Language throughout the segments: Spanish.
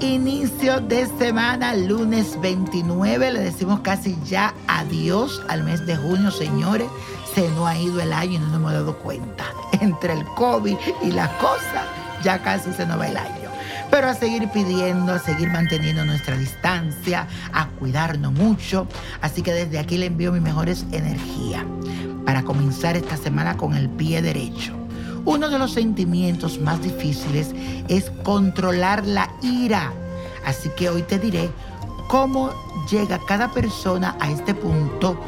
Inicio de semana, lunes 29. Le decimos casi ya adiós al mes de junio, señores. Se nos ha ido el año y no nos hemos dado cuenta. Entre el COVID y las cosas, ya casi se nos va el año. Pero a seguir pidiendo, a seguir manteniendo nuestra distancia, a cuidarnos mucho. Así que desde aquí le envío mis mejores energías para comenzar esta semana con el pie derecho. Uno de los sentimientos más difíciles es controlar la ira. Así que hoy te diré cómo llega cada persona a este punto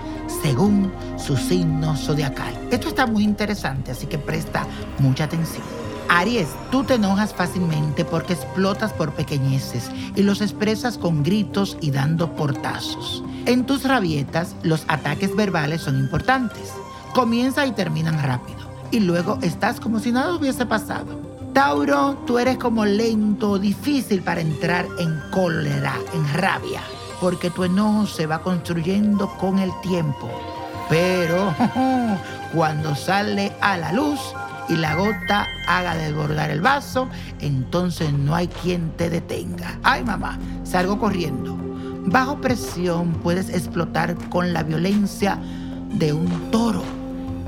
según su signo zodiacal. Esto está muy interesante, así que presta mucha atención. Aries, tú te enojas fácilmente porque explotas por pequeñeces y los expresas con gritos y dando portazos. En tus rabietas, los ataques verbales son importantes. Comienza y terminan rápido y luego estás como si nada hubiese pasado. Tauro, tú eres como lento, difícil para entrar en cólera, en rabia, porque tu enojo se va construyendo con el tiempo. Pero cuando sale a la luz y la gota haga desbordar el vaso, entonces no hay quien te detenga. Ay mamá, salgo corriendo. Bajo presión puedes explotar con la violencia de un toro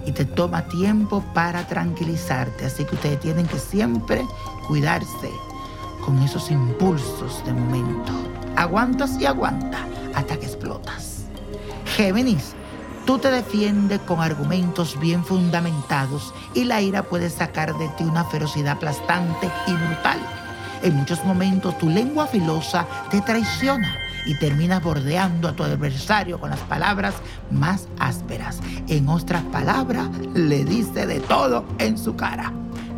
y te toma tiempo para tranquilizarte. Así que ustedes tienen que siempre cuidarse con esos impulsos de momento. Aguantas y aguanta hasta que explotas. Géminis, tú te defiendes con argumentos bien fundamentados y la ira puede sacar de ti una ferocidad aplastante y brutal. En muchos momentos tu lengua filosa te traiciona y terminas bordeando a tu adversario con las palabras más ásperas. En otras palabras, le dice de todo en su cara.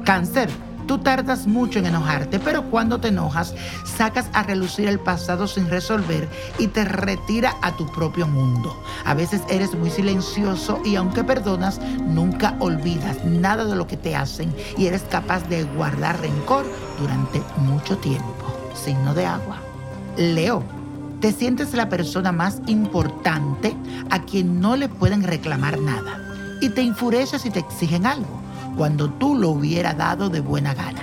Cáncer. Tú tardas mucho en enojarte, pero cuando te enojas, sacas a relucir el pasado sin resolver y te retira a tu propio mundo. A veces eres muy silencioso y aunque perdonas, nunca olvidas nada de lo que te hacen y eres capaz de guardar rencor durante mucho tiempo. Signo de agua. Leo. Te sientes la persona más importante a quien no le pueden reclamar nada. Y te enfureces si te exigen algo, cuando tú lo hubiera dado de buena gana.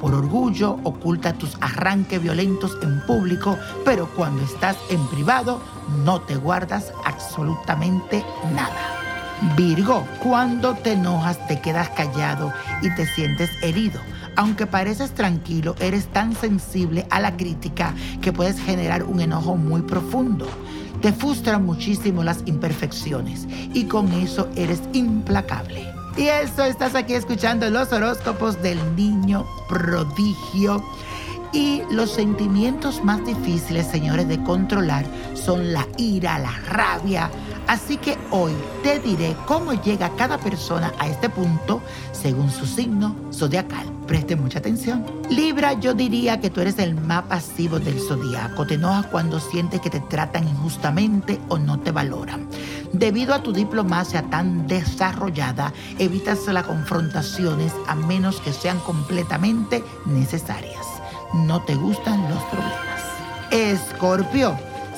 Por orgullo, oculta tus arranques violentos en público, pero cuando estás en privado, no te guardas absolutamente nada. Virgo, cuando te enojas te quedas callado y te sientes herido aunque pareces tranquilo, eres tan sensible a la crítica que puedes generar un enojo muy profundo. Te frustran muchísimo las imperfecciones y con eso eres implacable. Y eso estás aquí escuchando los horóscopos del niño prodigio. Y los sentimientos más difíciles, señores, de controlar son la ira, la rabia, Así que hoy te diré cómo llega cada persona a este punto según su signo zodiacal. Preste mucha atención. Libra, yo diría que tú eres el más pasivo del zodiaco. Te enojas cuando sientes que te tratan injustamente o no te valoran. Debido a tu diplomacia tan desarrollada, evitas las confrontaciones a menos que sean completamente necesarias. No te gustan los problemas. Escorpio.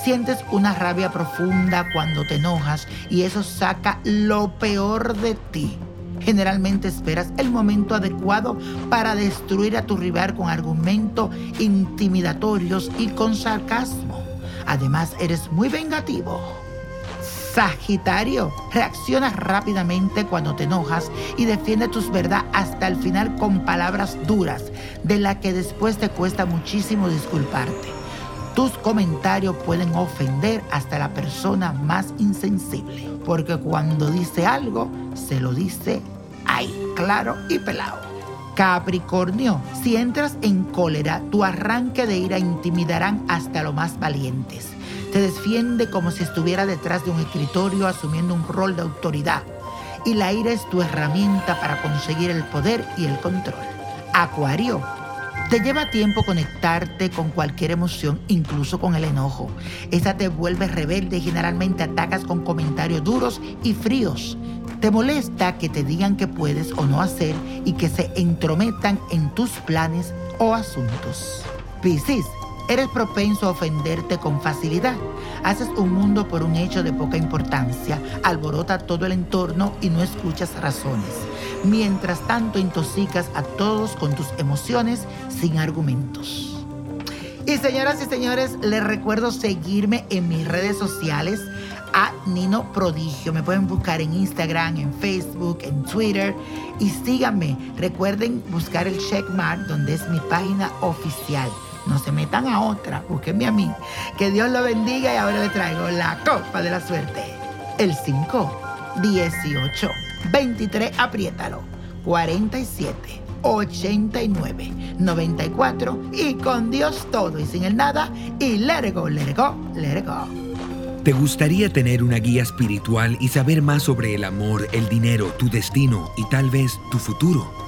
Sientes una rabia profunda cuando te enojas y eso saca lo peor de ti. Generalmente esperas el momento adecuado para destruir a tu rival con argumentos intimidatorios y con sarcasmo. Además, eres muy vengativo. Sagitario, reaccionas rápidamente cuando te enojas y defiende tus verdades hasta el final con palabras duras, de las que después te cuesta muchísimo disculparte. Tus comentarios pueden ofender hasta la persona más insensible, porque cuando dice algo, se lo dice ahí, claro y pelado. Capricornio, si entras en cólera, tu arranque de ira intimidarán hasta los más valientes. Te defiende como si estuviera detrás de un escritorio asumiendo un rol de autoridad. Y la ira es tu herramienta para conseguir el poder y el control. Acuario, te lleva tiempo conectarte con cualquier emoción, incluso con el enojo. Esa te vuelve rebelde y generalmente atacas con comentarios duros y fríos. Te molesta que te digan que puedes o no hacer y que se entrometan en tus planes o asuntos. Piscis, Eres propenso a ofenderte con facilidad. Haces un mundo por un hecho de poca importancia, alborota todo el entorno y no escuchas razones. Mientras tanto intoxicas a todos con tus emociones sin argumentos. Y señoras y señores, les recuerdo seguirme en mis redes sociales a Nino Prodigio. Me pueden buscar en Instagram, en Facebook, en Twitter y síganme. Recuerden buscar el checkmark donde es mi página oficial. No se metan a otra, búsquenme a mí. Que Dios lo bendiga y ahora le traigo la copa de la suerte. El 5, 18, 23, apriétalo, 47, 89, 94 y con Dios todo y sin el nada y let it go. ¿Te gustaría tener una guía espiritual y saber más sobre el amor, el dinero, tu destino y tal vez tu futuro?